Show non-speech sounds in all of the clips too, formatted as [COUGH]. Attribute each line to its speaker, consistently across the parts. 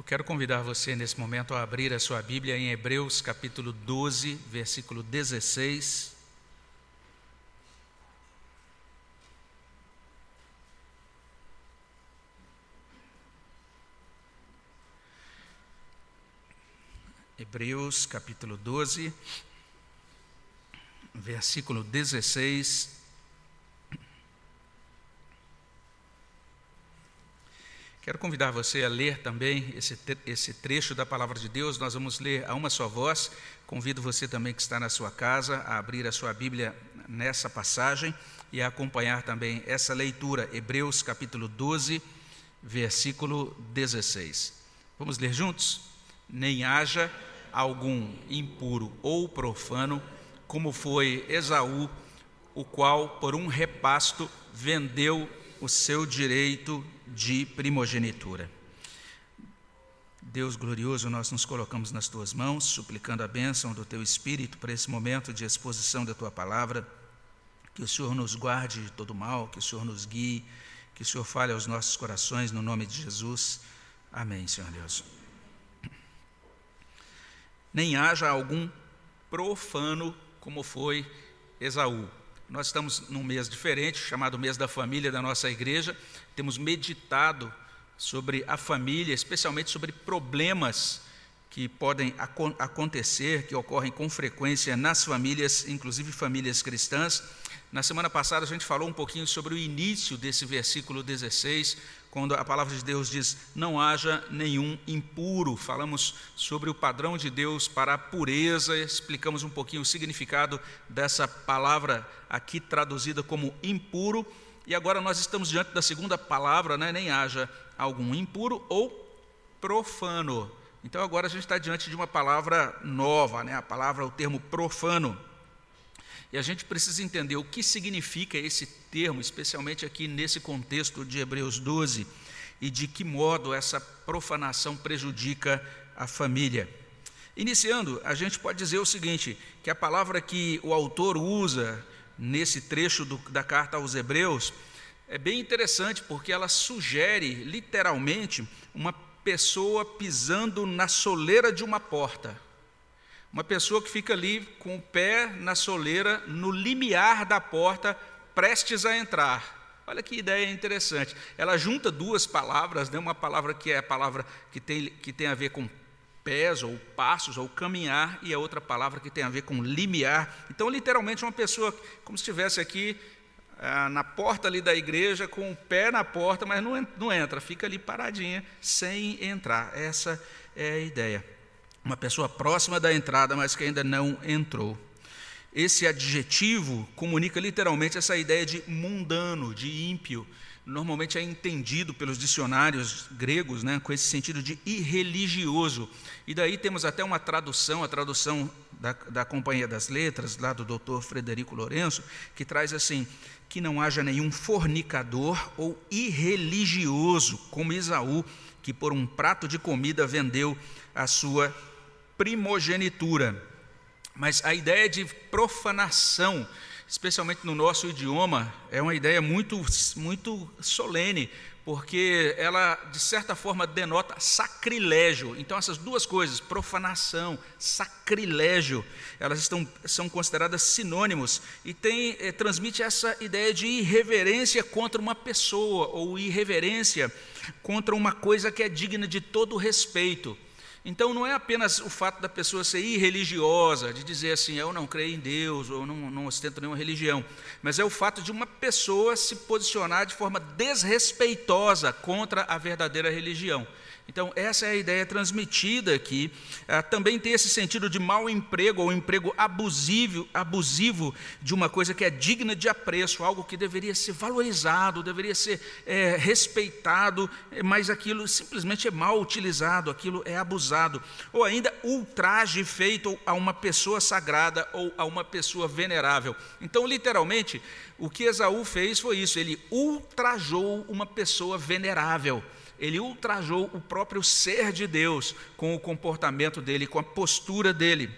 Speaker 1: Eu quero convidar você nesse momento a abrir a sua Bíblia em Hebreus capítulo 12, versículo 16. Hebreus capítulo 12, versículo 16 Quero convidar você a ler também esse, esse trecho da palavra de Deus. Nós vamos ler a uma só voz. Convido você também que está na sua casa a abrir a sua Bíblia nessa passagem e a acompanhar também essa leitura, Hebreus capítulo 12, versículo 16. Vamos ler juntos? Nem haja algum impuro ou profano, como foi Esaú, o qual, por um repasto, vendeu o seu direito de primogenitura. Deus glorioso, nós nos colocamos nas tuas mãos, suplicando a bênção do teu Espírito para esse momento de exposição da tua palavra. Que o Senhor nos guarde de todo mal, que o Senhor nos guie, que o Senhor fale aos nossos corações, no nome de Jesus. Amém, Senhor Deus. Nem haja algum profano como foi Esaú. Nós estamos num mês diferente, chamado mês da família da nossa igreja. Temos meditado sobre a família, especialmente sobre problemas que podem acontecer, que ocorrem com frequência nas famílias, inclusive famílias cristãs. Na semana passada a gente falou um pouquinho sobre o início desse versículo 16, quando a palavra de Deus diz: Não haja nenhum impuro. Falamos sobre o padrão de Deus para a pureza, explicamos um pouquinho o significado dessa palavra aqui traduzida como impuro. E agora nós estamos diante da segunda palavra, né? nem haja algum impuro ou profano. Então agora a gente está diante de uma palavra nova, né? a palavra, o termo profano. E a gente precisa entender o que significa esse termo, especialmente aqui nesse contexto de Hebreus 12, e de que modo essa profanação prejudica a família. Iniciando, a gente pode dizer o seguinte: que a palavra que o autor usa nesse trecho do, da carta aos Hebreus é bem interessante, porque ela sugere literalmente uma pessoa pisando na soleira de uma porta. Uma pessoa que fica ali com o pé na soleira, no limiar da porta, prestes a entrar. Olha que ideia interessante. Ela junta duas palavras, né? uma palavra que é a palavra que tem, que tem a ver com pés ou passos ou caminhar, e a outra palavra que tem a ver com limiar. Então, literalmente, uma pessoa como se estivesse aqui ah, na porta ali da igreja, com o pé na porta, mas não, não entra, fica ali paradinha, sem entrar. Essa é a ideia uma pessoa próxima da entrada, mas que ainda não entrou. Esse adjetivo comunica literalmente essa ideia de mundano, de ímpio. Normalmente é entendido pelos dicionários gregos né, com esse sentido de irreligioso. E daí temos até uma tradução, a tradução da, da Companhia das Letras, lá do doutor Frederico Lourenço, que traz assim: que não haja nenhum fornicador ou irreligioso, como Esaú, que por um prato de comida vendeu a sua primogenitura. Mas a ideia de profanação, especialmente no nosso idioma, é uma ideia muito, muito solene, porque ela, de certa forma, denota sacrilégio. Então, essas duas coisas, profanação, sacrilégio, elas estão, são consideradas sinônimos e tem, eh, transmite essa ideia de irreverência contra uma pessoa, ou irreverência contra uma coisa que é digna de todo respeito. Então não é apenas o fato da pessoa ser irreligiosa, de dizer assim, eu não creio em Deus, ou não, não ostento nenhuma religião, mas é o fato de uma pessoa se posicionar de forma desrespeitosa contra a verdadeira religião. Então, essa é a ideia transmitida aqui. Ah, também tem esse sentido de mau emprego ou emprego abusivo, abusivo de uma coisa que é digna de apreço, algo que deveria ser valorizado, deveria ser é, respeitado, mas aquilo simplesmente é mal utilizado, aquilo é abusado. Ou ainda ultraje feito a uma pessoa sagrada ou a uma pessoa venerável. Então, literalmente, o que Esaú fez foi isso: ele ultrajou uma pessoa venerável ele ultrajou o próprio ser de Deus com o comportamento dele, com a postura dele.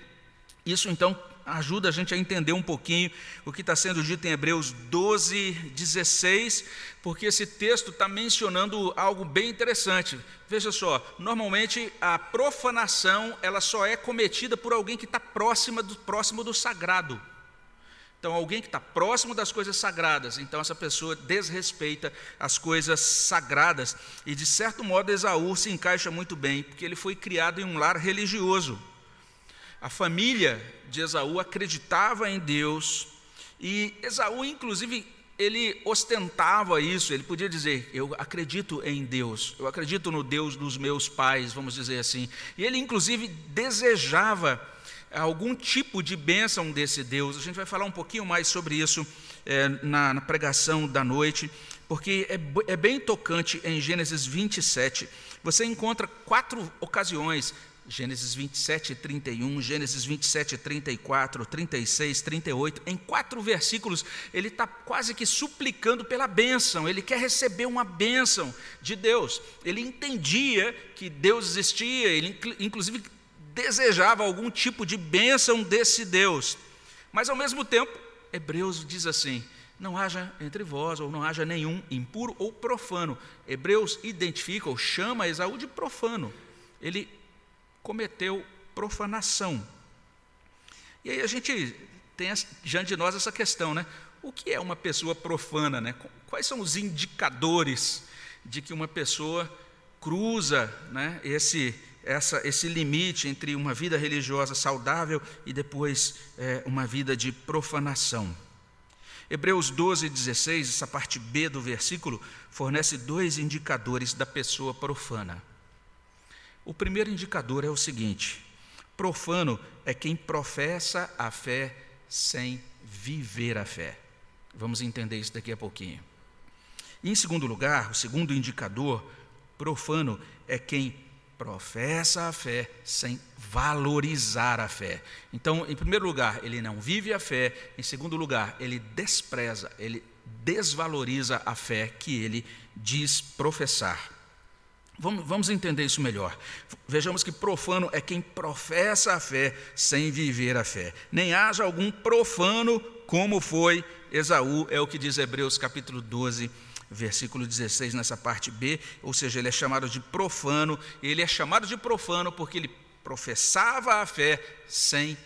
Speaker 1: Isso então ajuda a gente a entender um pouquinho o que está sendo dito em Hebreus 12, 16, porque esse texto está mencionando algo bem interessante. Veja só, normalmente a profanação ela só é cometida por alguém que está próximo do, próximo do sagrado. Então, alguém que está próximo das coisas sagradas, então essa pessoa desrespeita as coisas sagradas. E de certo modo, Esaú se encaixa muito bem, porque ele foi criado em um lar religioso. A família de Esaú acreditava em Deus, e Esaú, inclusive, ele ostentava isso, ele podia dizer: Eu acredito em Deus, eu acredito no Deus dos meus pais, vamos dizer assim. E ele, inclusive, desejava algum tipo de bênção desse Deus. A gente vai falar um pouquinho mais sobre isso é, na, na, pregação da noite, porque é, é bem tocante em Gênesis 27. Você encontra quatro ocasiões Gênesis 27, 31, Gênesis 27, 34, 36, 38, em quatro versículos, ele está quase que suplicando pela bênção, ele quer receber uma bênção de Deus. Ele entendia que Deus existia, ele inclusive desejava algum tipo de bênção desse Deus. Mas ao mesmo tempo, Hebreus diz assim: não haja entre vós, ou não haja nenhum impuro ou profano. Hebreus identifica ou chama Esaú de profano. Ele cometeu profanação. E aí a gente tem diante de nós essa questão, né? O que é uma pessoa profana, né? Quais são os indicadores de que uma pessoa cruza, né, esse essa, esse limite entre uma vida religiosa saudável e depois é, uma vida de profanação. Hebreus 12, 16, essa parte B do versículo, fornece dois indicadores da pessoa profana. O primeiro indicador é o seguinte: profano é quem professa a fé sem viver a fé. Vamos entender isso daqui a pouquinho. Em segundo lugar, o segundo indicador, profano é quem professa a fé sem valorizar a fé. Então, em primeiro lugar, ele não vive a fé, em segundo lugar, ele despreza, ele desvaloriza a fé que ele diz professar. Vamos, vamos entender isso melhor. Vejamos que profano é quem professa a fé sem viver a fé. Nem haja algum profano como foi Esaú, é o que diz Hebreus capítulo 12, versículo 16, nessa parte B, ou seja, ele é chamado de profano, ele é chamado de profano porque ele professava a fé sem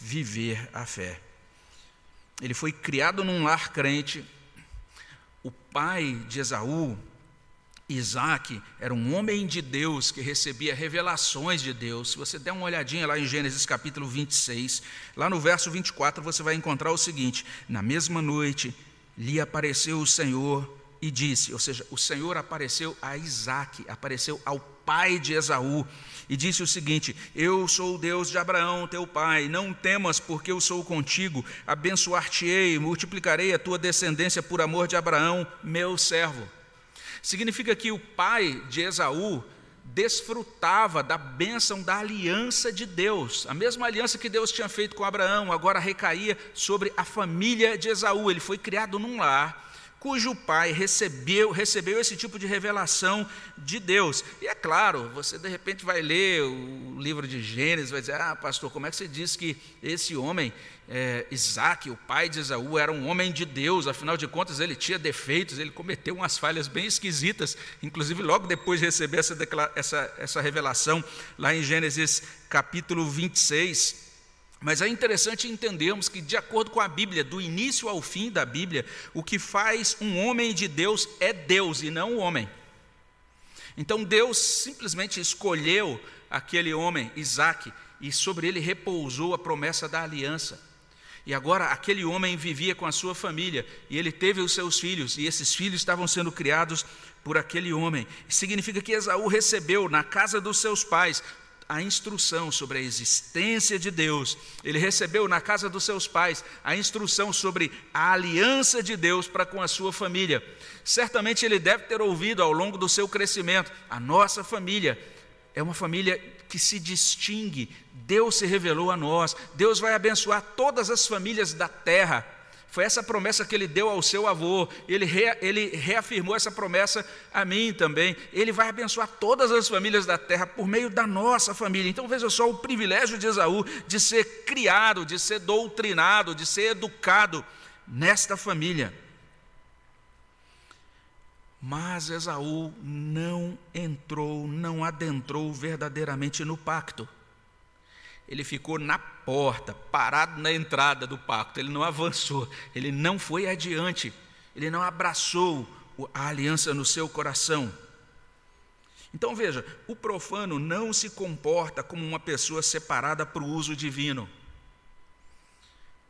Speaker 1: viver a fé. Ele foi criado num lar crente. O pai de Esaú, Isaac, era um homem de Deus que recebia revelações de Deus. Se você der uma olhadinha lá em Gênesis capítulo 26, lá no verso 24, você vai encontrar o seguinte: Na mesma noite lhe apareceu o Senhor e disse, ou seja, o Senhor apareceu a Isaac, apareceu ao pai de Esaú, e disse o seguinte: Eu sou o Deus de Abraão, teu pai, não temas, porque eu sou contigo, abençoar-te-ei, multiplicarei a tua descendência por amor de Abraão, meu servo. Significa que o pai de Esaú desfrutava da bênção da aliança de Deus, a mesma aliança que Deus tinha feito com Abraão, agora recaía sobre a família de Esaú. Ele foi criado num lar cujo pai recebeu, recebeu esse tipo de revelação de Deus. E é claro, você de repente vai ler o livro de Gênesis, vai dizer: Ah, pastor, como é que você diz que esse homem, é, Isaac, o pai de Esaú, era um homem de Deus, afinal de contas ele tinha defeitos, ele cometeu umas falhas bem esquisitas, inclusive logo depois de receber essa, essa, essa revelação, lá em Gênesis capítulo 26. Mas é interessante entendermos que, de acordo com a Bíblia, do início ao fim da Bíblia, o que faz um homem de Deus é Deus e não o homem. Então Deus simplesmente escolheu aquele homem, Isaac, e sobre ele repousou a promessa da aliança. E agora aquele homem vivia com a sua família, e ele teve os seus filhos, e esses filhos estavam sendo criados por aquele homem. Significa que Esaú recebeu na casa dos seus pais a instrução sobre a existência de Deus. Ele recebeu na casa dos seus pais a instrução sobre a aliança de Deus para com a sua família. Certamente ele deve ter ouvido ao longo do seu crescimento: a nossa família é uma família que se distingue. Deus se revelou a nós. Deus vai abençoar todas as famílias da terra Foi essa promessa que ele deu ao seu avô, ele, re, ele reafirmou essa promessa a mim também. Ele vai abençoar todas as famílias da terra por meio da nossa família. Então veja só o privilégio de Esaú de ser criado, de ser doutrinado, de ser educado nesta família. Mas Esaú não entrou, não adentrou verdadeiramente no pacto. Ele ficou na porta, parado na entrada do pacto, ele não avançou, ele não foi adiante, ele não abraçou a aliança no seu coração. Então veja, o profano não se comporta como uma pessoa separada para o uso divino.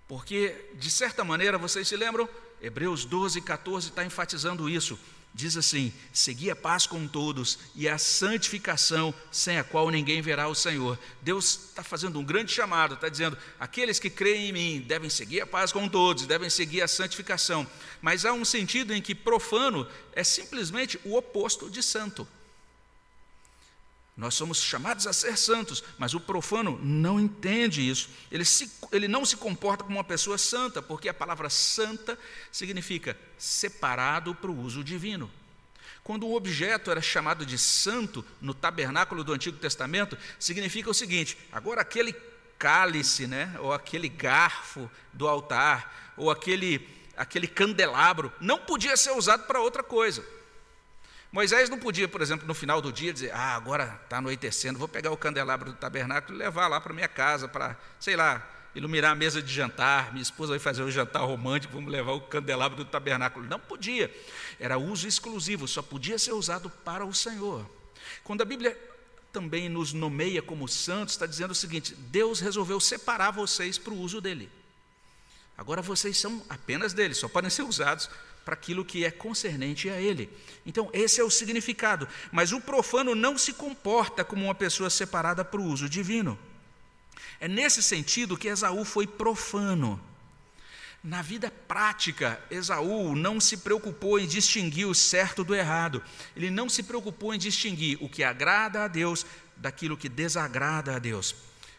Speaker 1: Porque, de certa maneira, vocês se lembram? Hebreus 12, 14 está enfatizando isso diz assim: Segui a paz com todos e a santificação, sem a qual ninguém verá o Senhor. Deus está fazendo um grande chamado, está dizendo: aqueles que creem em mim devem seguir a paz com todos, devem seguir a santificação. Mas há um sentido em que profano é simplesmente o oposto de santo. Nós somos chamados a ser santos, mas o profano não entende isso. Ele, se, ele não se comporta como uma pessoa santa, porque a palavra santa significa separado para o uso divino. Quando um objeto era chamado de santo no tabernáculo do Antigo Testamento, significa o seguinte: agora aquele cálice, né, ou aquele garfo do altar, ou aquele, aquele candelabro, não podia ser usado para outra coisa. Moisés não podia, por exemplo, no final do dia dizer: Ah, agora está anoitecendo, vou pegar o candelabro do tabernáculo e levar lá para minha casa, para, sei lá, iluminar a mesa de jantar. Minha esposa vai fazer o jantar romântico, vamos levar o candelabro do tabernáculo. Não podia, era uso exclusivo, só podia ser usado para o Senhor. Quando a Bíblia também nos nomeia como santos, está dizendo o seguinte: Deus resolveu separar vocês para o uso dele. Agora vocês são apenas dele, só podem ser usados para aquilo que é concernente a ele. Então, esse é o significado. Mas o profano não se comporta como uma pessoa separada para o uso divino. É nesse sentido que Esaú foi profano. Na vida prática, Esaú não se preocupou em distinguir o certo do errado. Ele não se preocupou em distinguir o que agrada a Deus daquilo que desagrada a Deus.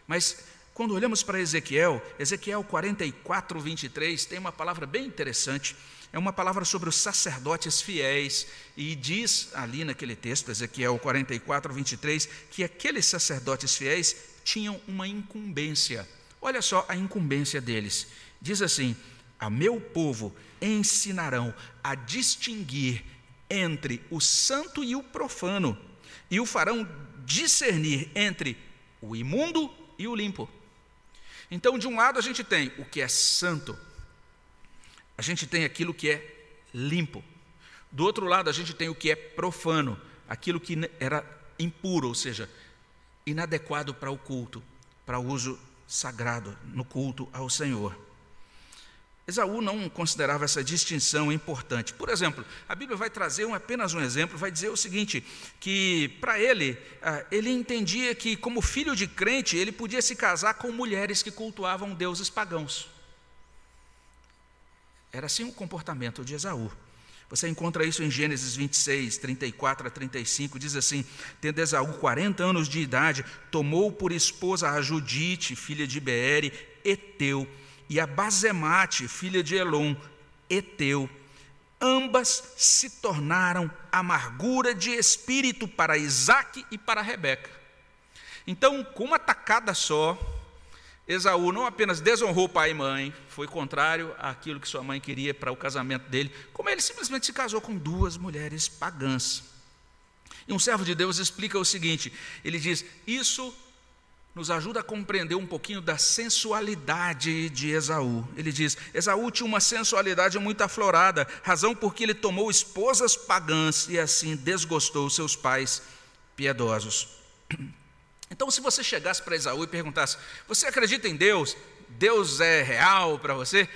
Speaker 1: Mas quando olhamos para Ezequiel, Ezequiel 44, 23, tem uma palavra bem interessante é uma palavra sobre os sacerdotes fiéis, e diz ali naquele texto, Ezequiel 44, 23, que aqueles sacerdotes fiéis tinham uma incumbência. Olha só a incumbência deles. Diz assim: A meu povo ensinarão a distinguir entre o santo e o profano, e o farão discernir entre o imundo e o limpo. Então, de um lado, a gente tem o que é santo, a gente tem aquilo que é limpo. Do outro lado, a gente tem o que é profano, aquilo que era impuro, ou seja, inadequado para o culto, para o uso sagrado no culto ao Senhor. Esaú não considerava essa distinção importante. Por exemplo, a Bíblia vai trazer um, apenas um exemplo, vai dizer o seguinte: que para ele, ah, ele entendia que, como filho de crente, ele podia se casar com mulheres que cultuavam deuses pagãos. Era assim o comportamento de Esaú. Você encontra isso em Gênesis 26, 34 a 35, diz assim: Tendo Esaú 40 anos de idade, tomou por esposa a Judite, filha de Beere, Eteu, e a Bazemate, filha de Elon, Eteu. Ambas se tornaram amargura de espírito para Isaac e para Rebeca. Então, com uma tacada só, Esaú não apenas desonrou pai e mãe, foi contrário àquilo que sua mãe queria para o casamento dele, como ele simplesmente se casou com duas mulheres pagãs. E um servo de Deus explica o seguinte: ele diz, isso nos ajuda a compreender um pouquinho da sensualidade de Esaú. Ele diz: Esaú tinha uma sensualidade muito aflorada, razão porque ele tomou esposas pagãs e assim desgostou seus pais piedosos. Então, se você chegasse para Esaú e perguntasse: Você acredita em Deus? Deus é real para você?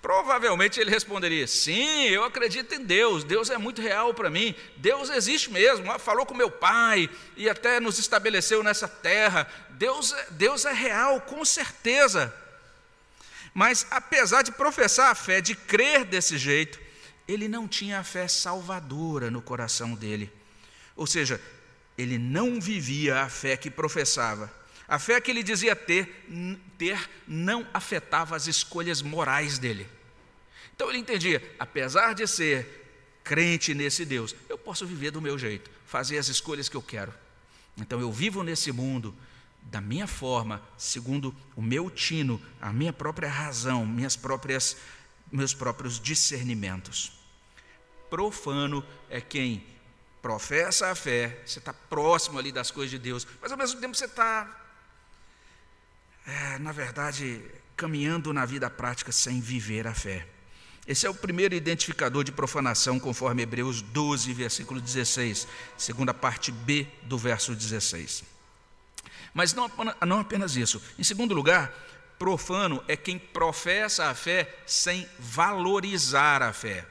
Speaker 1: Provavelmente ele responderia: Sim, eu acredito em Deus, Deus é muito real para mim, Deus existe mesmo, ah, falou com meu pai e até nos estabeleceu nessa terra. Deus, é, Deus é real, com certeza. Mas apesar de professar a fé, de crer desse jeito, ele não tinha a fé salvadora no coração dele. Ou seja, ele não vivia a fé que professava. A fé que ele dizia ter, ter não afetava as escolhas morais dele. Então ele entendia, apesar de ser crente nesse Deus, eu posso viver do meu jeito, fazer as escolhas que eu quero. Então eu vivo nesse mundo da minha forma, segundo o meu tino, a minha própria razão, minhas próprias, meus próprios discernimentos. Profano é quem professa a fé, você está próximo ali das coisas de Deus, mas ao mesmo tempo você está, é, na verdade, caminhando na vida prática sem viver a fé. Esse é o primeiro identificador de profanação, conforme Hebreus 12, versículo 16, segunda parte B do verso 16. Mas não, não apenas isso. Em segundo lugar, profano é quem professa a fé sem valorizar a fé.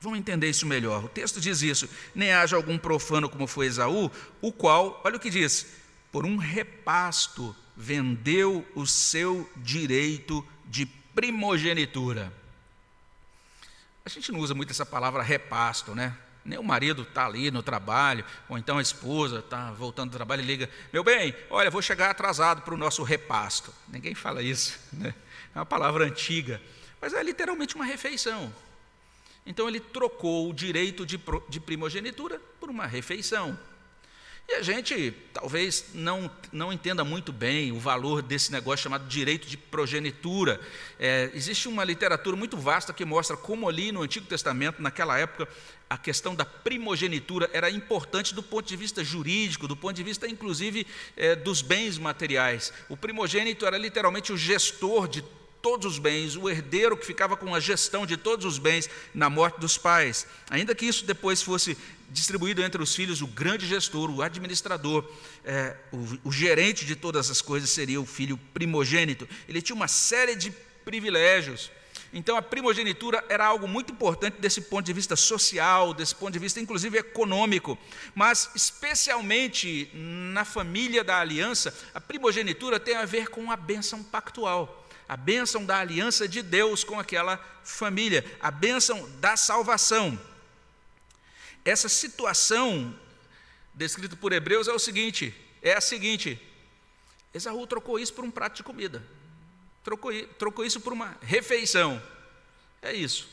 Speaker 1: Vamos entender isso melhor. O texto diz isso: nem haja algum profano como foi Esaú, o qual, olha o que diz, por um repasto vendeu o seu direito de primogenitura. A gente não usa muito essa palavra repasto, né? Nem o marido está ali no trabalho, ou então a esposa está voltando do trabalho e liga: Meu bem, olha, vou chegar atrasado para o nosso repasto. Ninguém fala isso, né? É uma palavra antiga, mas é literalmente uma refeição. Então ele trocou o direito de, de primogenitura por uma refeição. E a gente talvez não, não entenda muito bem o valor desse negócio chamado direito de progenitura. É, existe uma literatura muito vasta que mostra como ali no Antigo Testamento, naquela época, a questão da primogenitura era importante do ponto de vista jurídico, do ponto de vista, inclusive, é, dos bens materiais. O primogênito era literalmente o gestor de todos os bens, o herdeiro que ficava com a gestão de todos os bens na morte dos pais. Ainda que isso depois fosse distribuído entre os filhos, o grande gestor, o administrador, é, o, o gerente de todas as coisas seria o filho primogênito. Ele tinha uma série de privilégios. Então a primogenitura era algo muito importante desse ponto de vista social, desse ponto de vista inclusive econômico, mas especialmente na família da aliança, a primogenitura tem a ver com a bênção pactual a bênção da aliança de Deus com aquela família, a bênção da salvação. Essa situação descrita por Hebreus é o seguinte: é a seguinte. Esaú trocou isso por um prato de comida, trocou, trocou isso por uma refeição. É isso.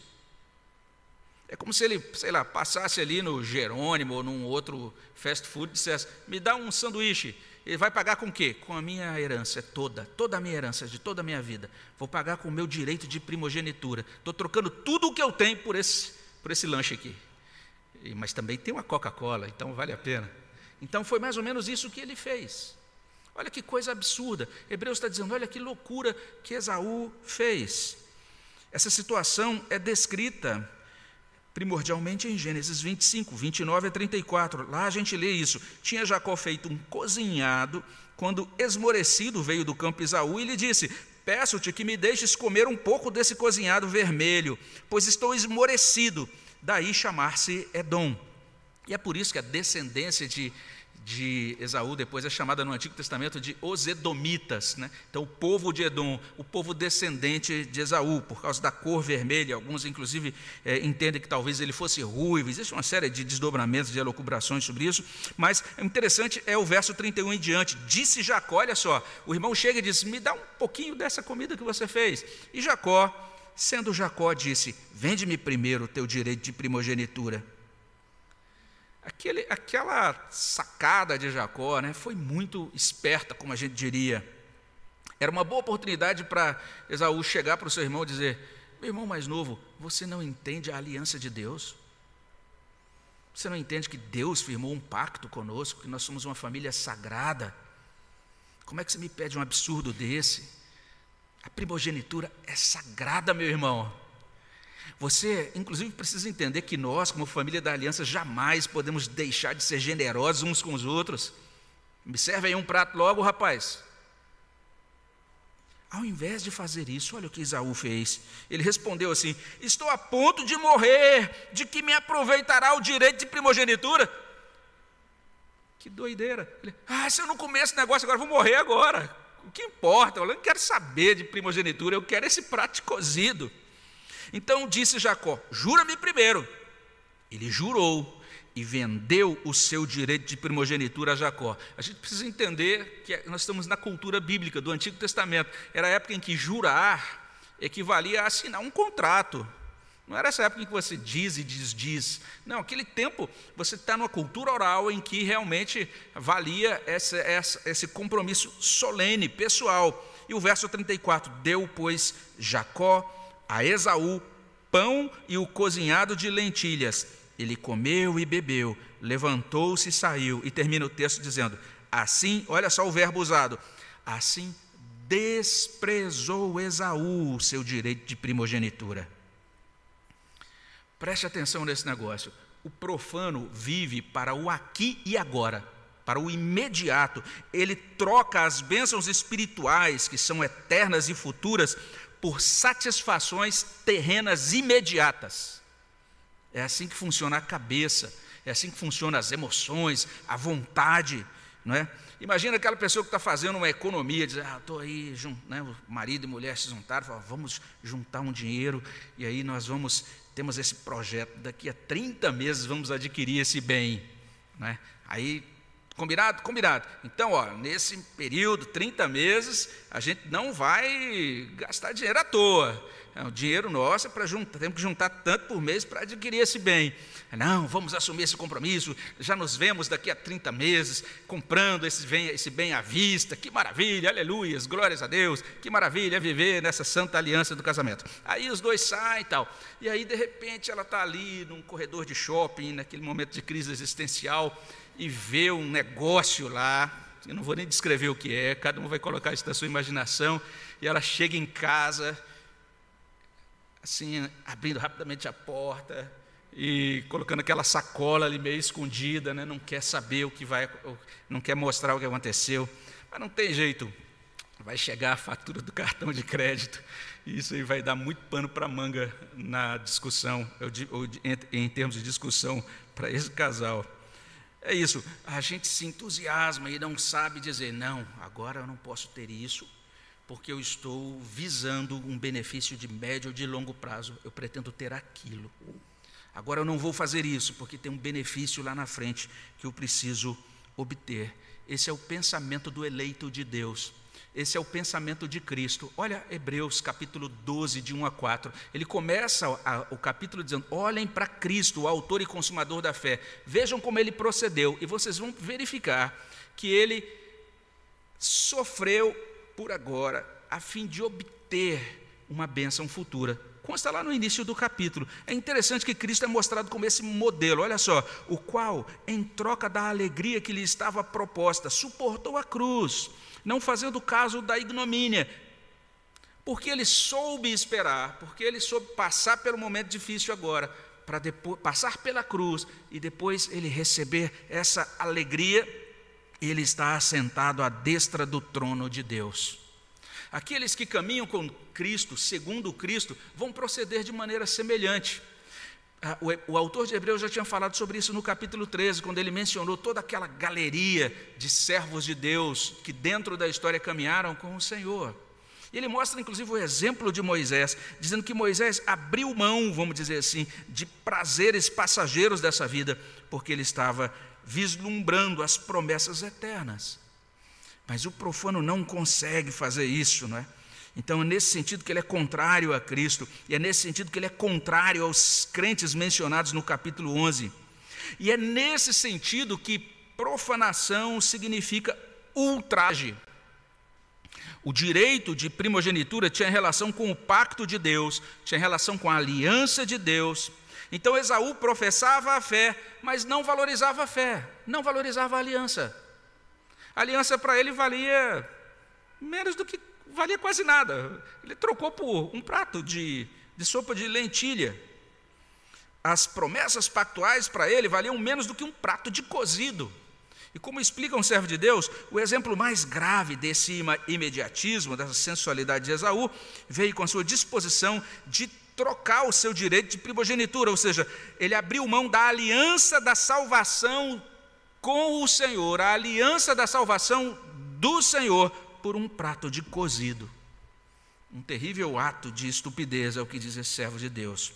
Speaker 1: É como se ele, sei lá, passasse ali no Jerônimo ou num outro fast food e dissesse: me dá um sanduíche. Ele vai pagar com o quê? Com a minha herança toda, toda a minha herança, de toda a minha vida. Vou pagar com o meu direito de primogenitura. Estou trocando tudo o que eu tenho por esse, por esse lanche aqui. Mas também tem uma Coca-Cola, então vale a pena. Então foi mais ou menos isso que ele fez. Olha que coisa absurda. Hebreus está dizendo: olha que loucura que Esaú fez. Essa situação é descrita primordialmente em Gênesis 25, 29 a 34. Lá a gente lê isso. Tinha Jacó feito um cozinhado, quando esmorecido veio do campo Isaú e lhe disse: Peço-te que me deixes comer um pouco desse cozinhado vermelho, pois estou esmorecido. Daí chamar-se Edom. E é por isso que a descendência de de Esaú depois é chamada no Antigo Testamento de os Edomitas, né? então o povo de Edom, o povo descendente de Esaú, por causa da cor vermelha, alguns inclusive é, entendem que talvez ele fosse ruivo, existe uma série de desdobramentos, de elucubrações sobre isso, mas o interessante é o verso 31 em diante, disse Jacó, olha só, o irmão chega e diz, me dá um pouquinho dessa comida que você fez, e Jacó, sendo Jacó, disse, vende-me primeiro o teu direito de primogenitura, Aquele, aquela sacada de Jacó né, foi muito esperta, como a gente diria. Era uma boa oportunidade para Esaú chegar para o seu irmão e dizer: Meu irmão mais novo, você não entende a aliança de Deus? Você não entende que Deus firmou um pacto conosco, que nós somos uma família sagrada? Como é que você me pede um absurdo desse? A primogenitura é sagrada, meu irmão. Você, inclusive, precisa entender que nós, como família da aliança, jamais podemos deixar de ser generosos uns com os outros. Me serve aí um prato logo, rapaz. Ao invés de fazer isso, olha o que Isaú fez. Ele respondeu assim: Estou a ponto de morrer, de que me aproveitará o direito de primogenitura. Que doideira. Ele, ah, se eu não comer esse negócio agora, vou morrer agora. O que importa? Eu não quero saber de primogenitura, eu quero esse prato cozido. Então disse Jacó: Jura-me primeiro. Ele jurou e vendeu o seu direito de primogenitura a Jacó. A gente precisa entender que nós estamos na cultura bíblica do Antigo Testamento. Era a época em que jurar equivalia a assinar um contrato. Não era essa época em que você diz e desdiz. Não, aquele tempo você está numa cultura oral em que realmente valia esse, esse compromisso solene, pessoal. E o verso 34: Deu, pois, Jacó a Esaú pão e o cozinhado de lentilhas. Ele comeu e bebeu, levantou-se e saiu. E termina o texto dizendo: Assim, olha só o verbo usado: Assim desprezou Esaú o seu direito de primogenitura. Preste atenção nesse negócio. O profano vive para o aqui e agora, para o imediato. Ele troca as bênçãos espirituais, que são eternas e futuras, por satisfações terrenas imediatas. É assim que funciona a cabeça, é assim que funcionam as emoções, a vontade, não é? Imagina aquela pessoa que está fazendo uma economia, diz, ah, estou aí, né, o marido e mulher se juntaram, fala, vamos juntar um dinheiro, e aí nós vamos, temos esse projeto, daqui a 30 meses vamos adquirir esse bem. Né? Aí Combinado? Combinado. Então, ó, nesse período, 30 meses, a gente não vai gastar dinheiro à toa. É, o dinheiro nosso é para juntar, temos que juntar tanto por mês para adquirir esse bem. Não, vamos assumir esse compromisso, já nos vemos daqui a 30 meses comprando esse bem, esse bem à vista. Que maravilha, aleluias, glórias a Deus, que maravilha viver nessa santa aliança do casamento. Aí os dois saem e tal. E aí, de repente, ela está ali num corredor de shopping, naquele momento de crise existencial e vê um negócio lá, eu não vou nem descrever o que é, cada um vai colocar isso na sua imaginação, e ela chega em casa, assim, abrindo rapidamente a porta e colocando aquela sacola ali meio escondida, né? não quer saber o que vai, não quer mostrar o que aconteceu, mas não tem jeito, vai chegar a fatura do cartão de crédito, e isso aí vai dar muito pano para manga na discussão, em termos de discussão para esse casal. É isso, a gente se entusiasma e não sabe dizer, não, agora eu não posso ter isso, porque eu estou visando um benefício de médio ou de longo prazo, eu pretendo ter aquilo. Agora eu não vou fazer isso, porque tem um benefício lá na frente que eu preciso obter. Esse é o pensamento do eleito de Deus. Esse é o pensamento de Cristo. Olha Hebreus capítulo 12, de 1 a 4. Ele começa o capítulo dizendo: Olhem para Cristo, o autor e consumador da fé. Vejam como ele procedeu. E vocês vão verificar que ele sofreu por agora, a fim de obter uma bênção futura. Consta lá no início do capítulo. É interessante que Cristo é mostrado como esse modelo, olha só, o qual, em troca da alegria que lhe estava proposta, suportou a cruz não fazendo caso da ignomínia, porque ele soube esperar, porque ele soube passar pelo momento difícil agora, para depois passar pela cruz e depois ele receber essa alegria, ele está assentado à destra do trono de Deus. Aqueles que caminham com Cristo, segundo Cristo, vão proceder de maneira semelhante. Ah, o, autor de Hebreus já tinha falado sobre isso no capítulo 13, quando ele mencionou toda aquela galeria de servos de Deus que dentro da história caminharam com o Senhor. E ele mostra inclusive o exemplo de Moisés, dizendo que Moisés abriu mão, vamos dizer assim, de prazeres passageiros dessa vida, porque ele estava vislumbrando as promessas eternas. Mas o profano não consegue fazer isso, não é? Então, é nesse sentido que ele é contrário a Cristo, e é nesse sentido que ele é contrário aos crentes mencionados no capítulo 11. E é nesse sentido que profanação significa ultraje. O direito de primogenitura tinha relação com o pacto de Deus, tinha relação com a aliança de Deus. Então Esaú professava a fé, mas não valorizava a fé, não valorizava a aliança. A aliança para ele valia menos do que valia quase nada. Ele trocou por um prato de, de sopa de lentilha. As promessas pactuais para ele valiam menos do que um prato de cozido. E como explica um servo de Deus, o exemplo mais grave desse imediatismo, dessa sensualidade de Esaú, veio com a sua disposição de trocar o seu direito de primogenitura, ou seja, ele abriu mão da aliança da salvação com o Senhor, a aliança da salvação do Senhor por um prato de cozido. Um terrível ato de estupidez, é o que diz esse servo de Deus.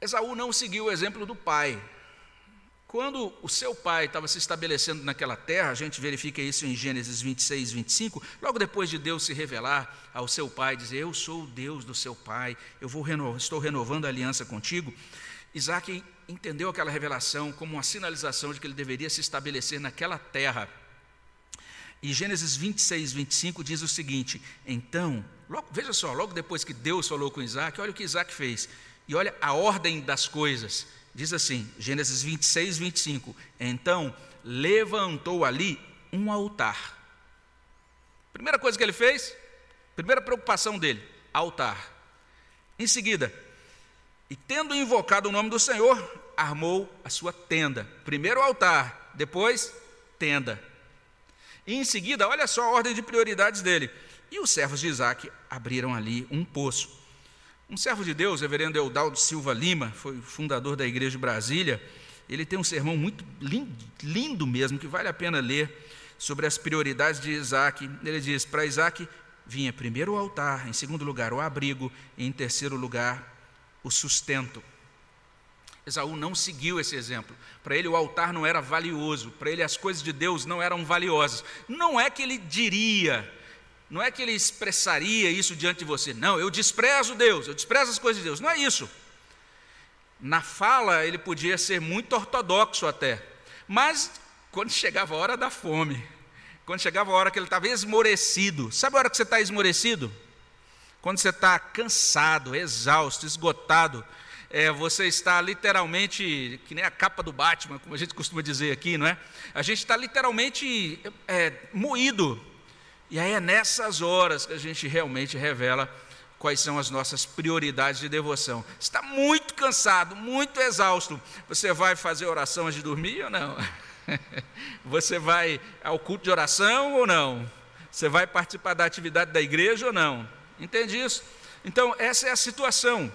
Speaker 1: Esaú não seguiu o exemplo do pai. quando o seu pai estava se estabelecendo naquela terra, a gente verifica isso em Gênesis 26, 25, logo depois de Deus se revelar ao seu pai, dizer: Eu sou o Deus do seu pai, eu vou renovar, estou renovando a aliança contigo. Isaac entendeu aquela revelação como uma sinalização de que ele deveria se estabelecer naquela terra. E Gênesis 26, 25 diz o seguinte: Então, logo, veja só, logo depois que Deus falou com Isaac, olha o que Isaac fez, e olha a ordem das coisas. Diz assim, Gênesis 26, 25: Então levantou ali um altar. Primeira coisa que ele fez, primeira preocupação dele: altar. Em seguida, e tendo invocado o nome do Senhor, armou a sua tenda. Primeiro altar, depois tenda. E em seguida, olha só a ordem de prioridades dele. E os servos de Isaac abriram ali um poço. Um servo de Deus, reverendo Eudaldo Silva Lima, foi fundador da Igreja de Brasília, ele tem um sermão muito lindo, lindo mesmo, que vale a pena ler, sobre as prioridades de Isaac. Ele diz: para Isaac vinha primeiro o altar, em segundo lugar o abrigo, e em terceiro lugar o sustento. Esaú não seguiu esse exemplo. Para ele o altar não era valioso, para ele as coisas de Deus não eram valiosas. Não é que ele diria, não é que ele expressaria isso diante de você. Não, eu desprezo Deus, eu desprezo as coisas de Deus. Não é isso. Na fala ele podia ser muito ortodoxo até, mas quando chegava a hora da fome, quando chegava a hora que ele estava esmorecido, sabe a hora que você está esmorecido? Quando você está cansado, exausto, esgotado, é, você está literalmente, que nem a capa do Batman, como a gente costuma dizer aqui, não é? A gente está literalmente é, moído, e aí é nessas horas que a gente realmente revela quais são as nossas prioridades de devoção. Está muito cansado, muito exausto. Você vai fazer oração antes de dormir ou não? [LAUGHS] Você vai ao culto de oração ou não? Você vai participar da atividade da igreja ou não? Entende isso? Então, essa é a situação.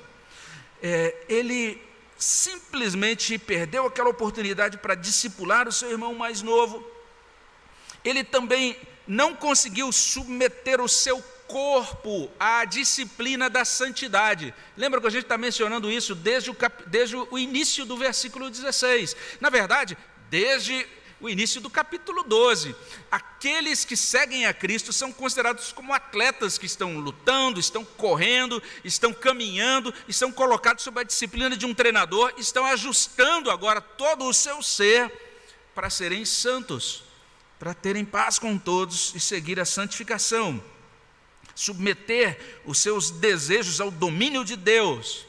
Speaker 1: É, ele simplesmente perdeu aquela oportunidade para discipular o seu irmão mais novo. Ele também não conseguiu submeter o seu corpo à disciplina da santidade. Lembra que a gente está mencionando isso desde o, cap... desde o início do versículo 16. Na verdade, desde o início do capítulo 12. Aqueles que seguem a Cristo são considerados como atletas que estão lutando, estão correndo, estão caminhando, estão colocados sob a disciplina de um treinador, estão ajustando agora todo o seu ser para serem santos para terem paz com todos e seguir a santificação, submeter os seus desejos ao domínio de Deus,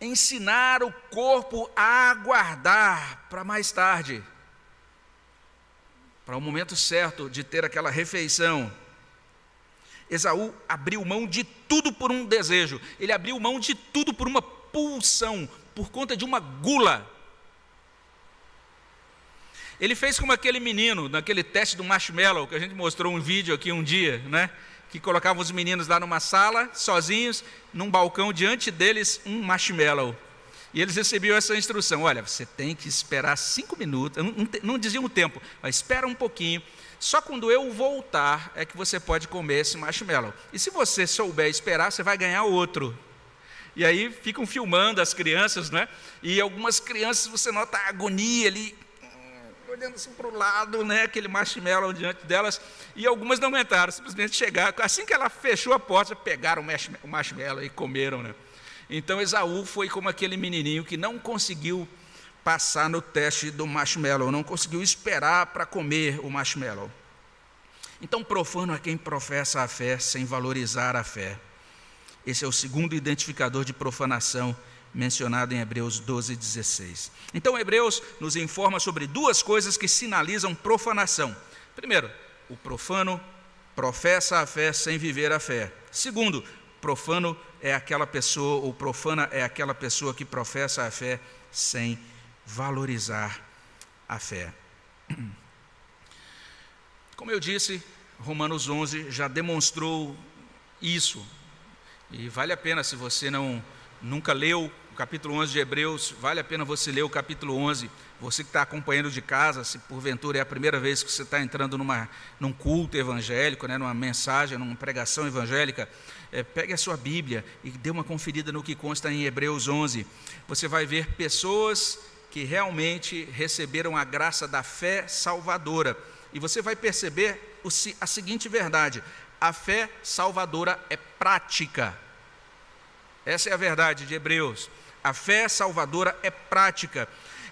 Speaker 1: ensinar o corpo a aguardar para mais tarde, para o momento certo de ter aquela refeição. Esaú abriu mão de tudo por um desejo, ele abriu mão de tudo por uma pulsão, por conta de uma gula ele fez como aquele menino, naquele teste do marshmallow, que a gente mostrou um vídeo aqui um dia, né? Que colocava os meninos lá numa sala, sozinhos, num balcão, diante deles um marshmallow. E eles recebiam essa instrução: olha, você tem que esperar cinco minutos, não, não, não diziam o tempo, mas espera um pouquinho. Só quando eu voltar é que você pode comer esse marshmallow. E se você souber esperar, você vai ganhar outro. E aí ficam filmando as crianças, né? E algumas crianças você nota a agonia ali, olhando assim para o lado, né, aquele marshmallow diante delas, e algumas não aguentaram, simplesmente chegaram, assim que ela fechou a porta, pegaram o marshmallow e comeram. Né? Então Esaú foi como aquele menininho que não conseguiu passar no teste do marshmallow, não conseguiu esperar para comer o marshmallow. Então, profano é quem professa a fé sem valorizar a fé. Esse é o segundo identificador de profanação mencionado em Hebreus 12, 16. Então, Hebreus nos informa sobre duas coisas que sinalizam profanação. Primeiro, o profano professa a fé sem viver a fé. Segundo, profano é aquela pessoa, ou profana é aquela pessoa que professa a fé sem valorizar a fé. [CLEARS THROAT] Como eu disse, Romanos 11 já demonstrou isso. E vale a pena, se você não nunca leu capítulo 11 de Hebreus, vale a pena você ler o capítulo 11. Você que está acompanhando de casa, se porventura é a primeira vez que você está entrando numa, num culto evangélico, né, numa mensagem, numa pregação evangélica, é, pegue a sua Bíblia e dê uma conferida no que consta em Hebreus 11. Você vai ver pessoas que realmente receberam a graça da fé salvadora. E você vai perceber a seguinte verdade: a fé salvadora é prática. Essa é a verdade de Hebreus. A fé salvadora é prática.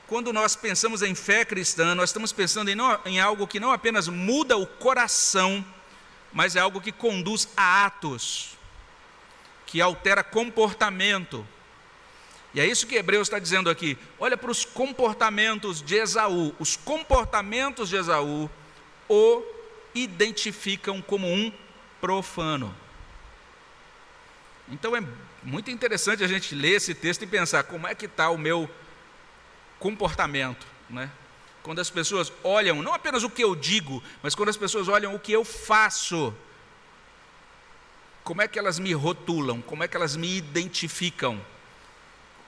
Speaker 1: Quando nós pensamos em fé cristã, nós estamos pensando em, não, em algo que não apenas muda o coração, mas é algo que conduz a atos, que altera comportamento. E é isso que Hebreus está dizendo aqui. Olha para os comportamentos de Esaú. Os comportamentos de Esaú o identificam como um profano. Então é muito interessante a gente ler esse texto e pensar como é que está o meu comportamento, né? Quando as pessoas olham, não apenas o que eu digo, mas quando as pessoas olham o que eu faço, como é que elas me rotulam, como é que elas me identificam,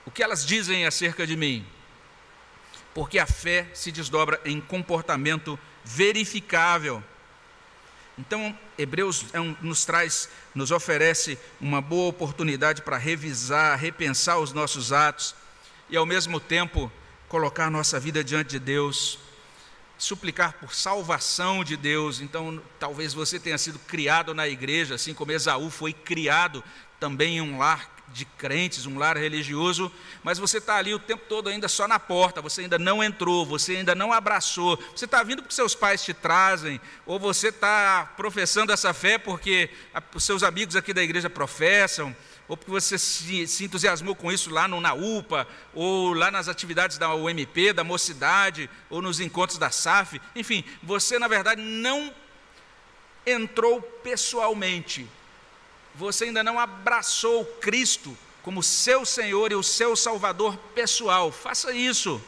Speaker 1: o que elas dizem acerca de mim. Porque a fé se desdobra em comportamento verificável. Então, Hebreus é nos traz, nos oferece uma boa oportunidade para revisar, repensar os nossos atos e, ao mesmo tempo, colocar nossa vida diante de Deus, suplicar por salvação de Deus. Então, talvez você tenha sido criado na igreja, assim como Esaú foi criado também em um lar de crentes, um lar religioso, mas você está ali o tempo todo ainda só na porta, você ainda não entrou, você ainda não abraçou, você está vindo porque seus pais te trazem, ou você está professando essa fé porque os seus amigos aqui da igreja professam, ou porque você se, se entusiasmou com isso lá no, na UPA, ou lá nas atividades da UMP, da mocidade, ou nos encontros da SAF, enfim, você na verdade não entrou pessoalmente, você ainda não abraçou Cristo como seu Senhor e o seu Salvador pessoal, faça isso.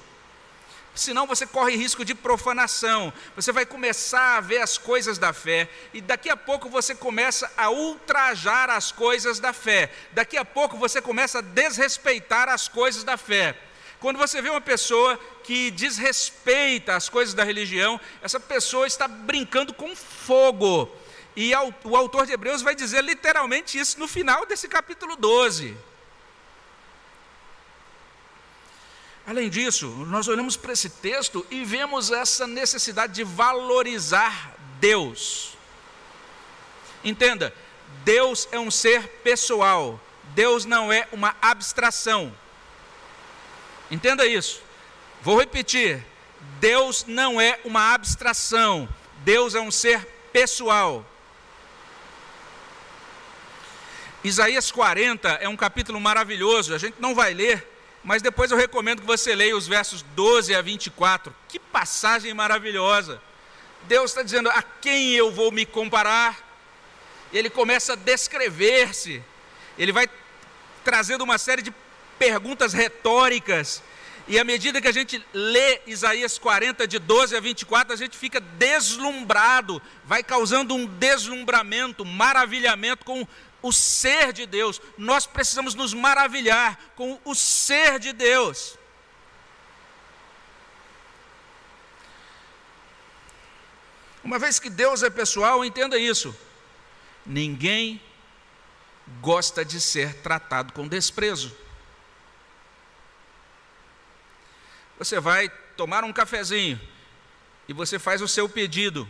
Speaker 1: Senão você corre risco de profanação. Você vai começar a ver as coisas da fé e daqui a pouco você começa a ultrajar as coisas da fé. Daqui a pouco você começa a desrespeitar as coisas da fé. Quando você vê uma pessoa que desrespeita as coisas da religião, essa pessoa está brincando com fogo. E o autor de Hebreus vai dizer literalmente isso no final desse capítulo 12. Além disso, nós olhamos para esse texto e vemos essa necessidade de valorizar Deus. Entenda, Deus é um ser pessoal, Deus não é uma abstração. Entenda isso. Vou repetir: Deus não é uma abstração, Deus é um ser pessoal. Isaías 40 é um capítulo maravilhoso, a gente não vai ler, mas depois eu recomendo que você leia os versos 12 a 24. Que passagem maravilhosa! Deus está dizendo: a quem eu vou me comparar? Ele começa a descrever-se, ele vai trazendo uma série de perguntas retóricas, e à medida que a gente lê Isaías 40, de 12 a 24, a gente fica deslumbrado, vai causando um deslumbramento, maravilhamento com o ser de Deus. Nós precisamos nos maravilhar com o ser de Deus. Uma vez que Deus é pessoal, entenda isso. Ninguém gosta de ser tratado com desprezo. Você vai tomar um cafezinho e você faz o seu pedido.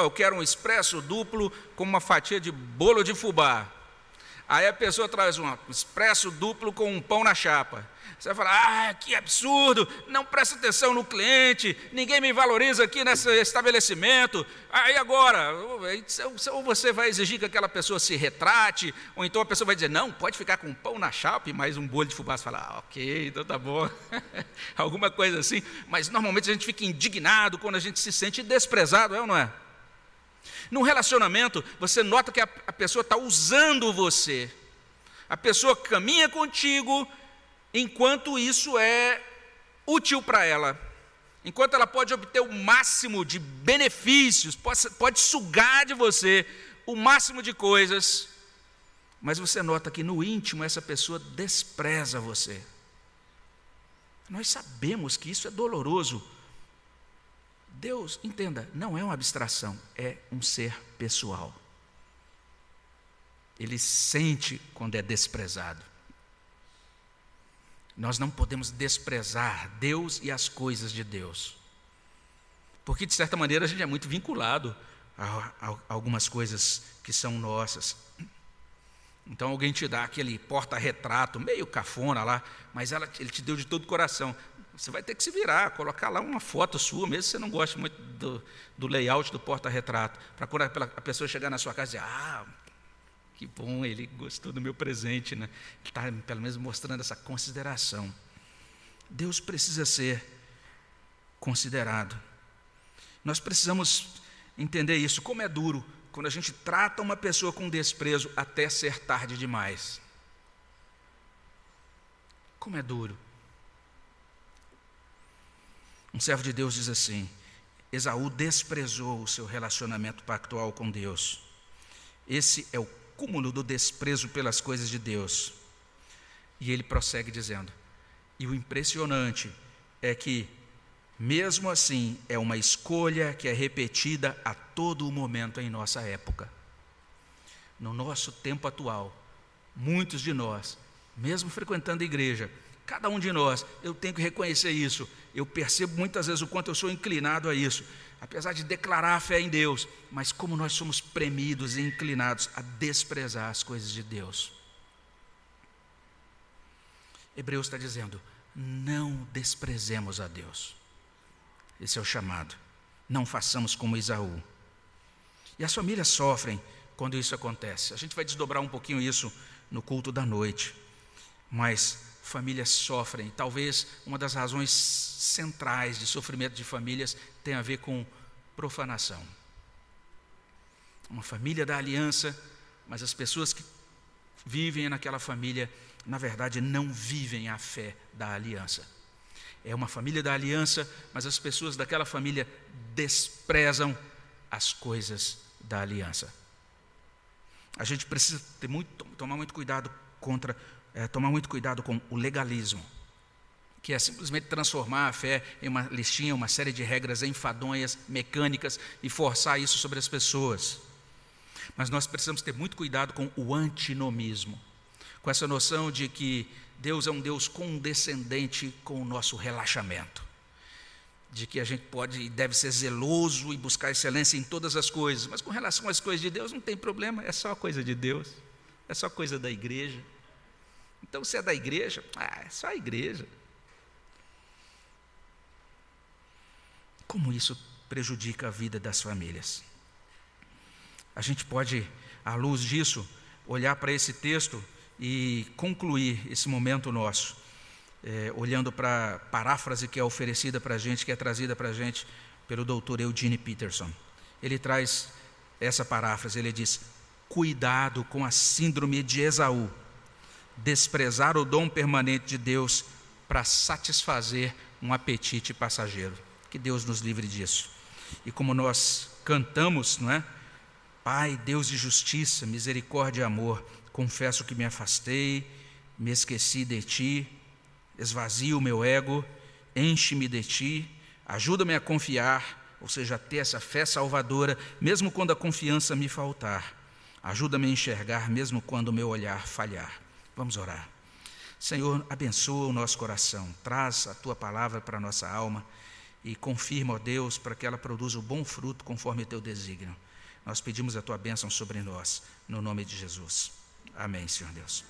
Speaker 1: Oh, eu quero um expresso duplo com uma fatia de bolo de fubá. Aí a pessoa traz um expresso duplo com um pão na chapa. Você vai falar, ah, que absurdo, não presta atenção no cliente, ninguém me valoriza aqui nesse estabelecimento. Aí agora, ou você vai exigir que aquela pessoa se retrate, ou então a pessoa vai dizer, não, pode ficar com um pão na chapa e mais um bolo de fubá. Você fala, ah, ok, então tá bom. [LAUGHS] Alguma coisa assim. Mas normalmente a gente fica indignado quando a gente se sente desprezado, é ou não é? Num relacionamento, você nota que a, a pessoa está usando você. A pessoa caminha contigo enquanto isso é útil para ela. Enquanto ela pode obter o máximo de benefícios, pode, pode sugar de você o máximo de coisas, mas você nota que no íntimo essa pessoa despreza você. Nós sabemos que isso é doloroso Deus, entenda, não é uma abstração, é um ser pessoal. Ele sente quando é desprezado. Nós não podemos desprezar Deus e as coisas de Deus. Porque, de certa maneira, a gente é muito vinculado a, algumas coisas que são nossas. Então alguém te dá aquele porta-retrato, meio cafona lá, mas ela, ele te deu de todo o coração. Você vai ter que se virar, colocar lá uma foto sua, mesmo se você não gosta muito do, do layout do porta-retrato, para quando a pessoa chegar na sua casa e dizer, ah, que bom, ele gostou do meu presente, né? Ele está pelo menos mostrando essa consideração. Deus precisa ser considerado. Nós precisamos entender isso. Como é duro quando a gente trata uma pessoa com desprezo até ser tarde demais. Como é duro. Um servo de Deus diz assim: Esaú desprezou o seu relacionamento pactual com Deus. Esse é o cúmulo do desprezo pelas coisas de Deus. E ele prossegue dizendo: E o impressionante é que, mesmo assim, é uma escolha que é repetida a todo momento em nossa época. No nosso tempo atual, muitos de nós, mesmo frequentando a igreja, cada um de nós, eu tenho que reconhecer isso. Eu percebo muitas vezes o quanto eu sou inclinado a isso, apesar de declarar a fé em Deus, mas como nós somos premidos e inclinados a desprezar as coisas de Deus. Hebreus está dizendo: não desprezemos a Deus. Esse é o chamado. Não façamos como Isaú. E as famílias sofrem quando isso acontece. A gente vai desdobrar um pouquinho isso no culto da noite. Mas famílias sofrem. Talvez uma das razões centrais de sofrimento de famílias tenha a ver com profanação. Uma família da aliança, mas as pessoas que vivem naquela família, na verdade, não vivem a fé da aliança. É uma família da aliança, mas as pessoas daquela família desprezam as coisas da aliança. A gente precisa muito, tomar muito cuidado contra, é, tomar muito cuidado com o legalismo, que é simplesmente transformar a fé em uma listinha, uma série de regras enfadonhas, mecânicas e forçar isso sobre as pessoas. Mas nós precisamos ter muito cuidado com o antinomismo, com essa noção de que Deus é um Deus condescendente com o nosso relaxamento de que a gente pode e deve ser zeloso e buscar excelência em todas as coisas, mas com relação às coisas de Deus não tem problema, é só coisa de Deus, é só coisa da igreja. Então, se é da igreja, ah, é só a igreja. Como isso prejudica a vida das famílias? A gente pode, à luz disso, olhar para esse texto e concluir esse momento nosso é, olhando para a paráfrase que é oferecida para a gente, que é trazida para a gente pelo doutor Eugene Peterson. Ele traz essa paráfrase, ele diz: Cuidado com a síndrome de Esaú, desprezar o dom permanente de Deus para satisfazer um apetite passageiro. Que Deus nos livre disso. E como nós cantamos, não é? Pai, Deus de justiça, misericórdia e amor, confesso que me afastei, me esqueci de ti, esvazia o meu ego, enche-me de ti, ajuda-me a confiar, ou seja, a ter essa fé salvadora, mesmo quando a confiança me faltar. Ajuda-me a enxergar, mesmo quando o meu olhar falhar. Vamos orar. Senhor, abençoa o nosso coração, traz a tua palavra para a nossa alma e confirma, ó Deus, para que ela produza o bom fruto conforme o teu desígnio. Nós pedimos a tua bênção sobre nós, no nome de Jesus. Amém, Senhor Deus.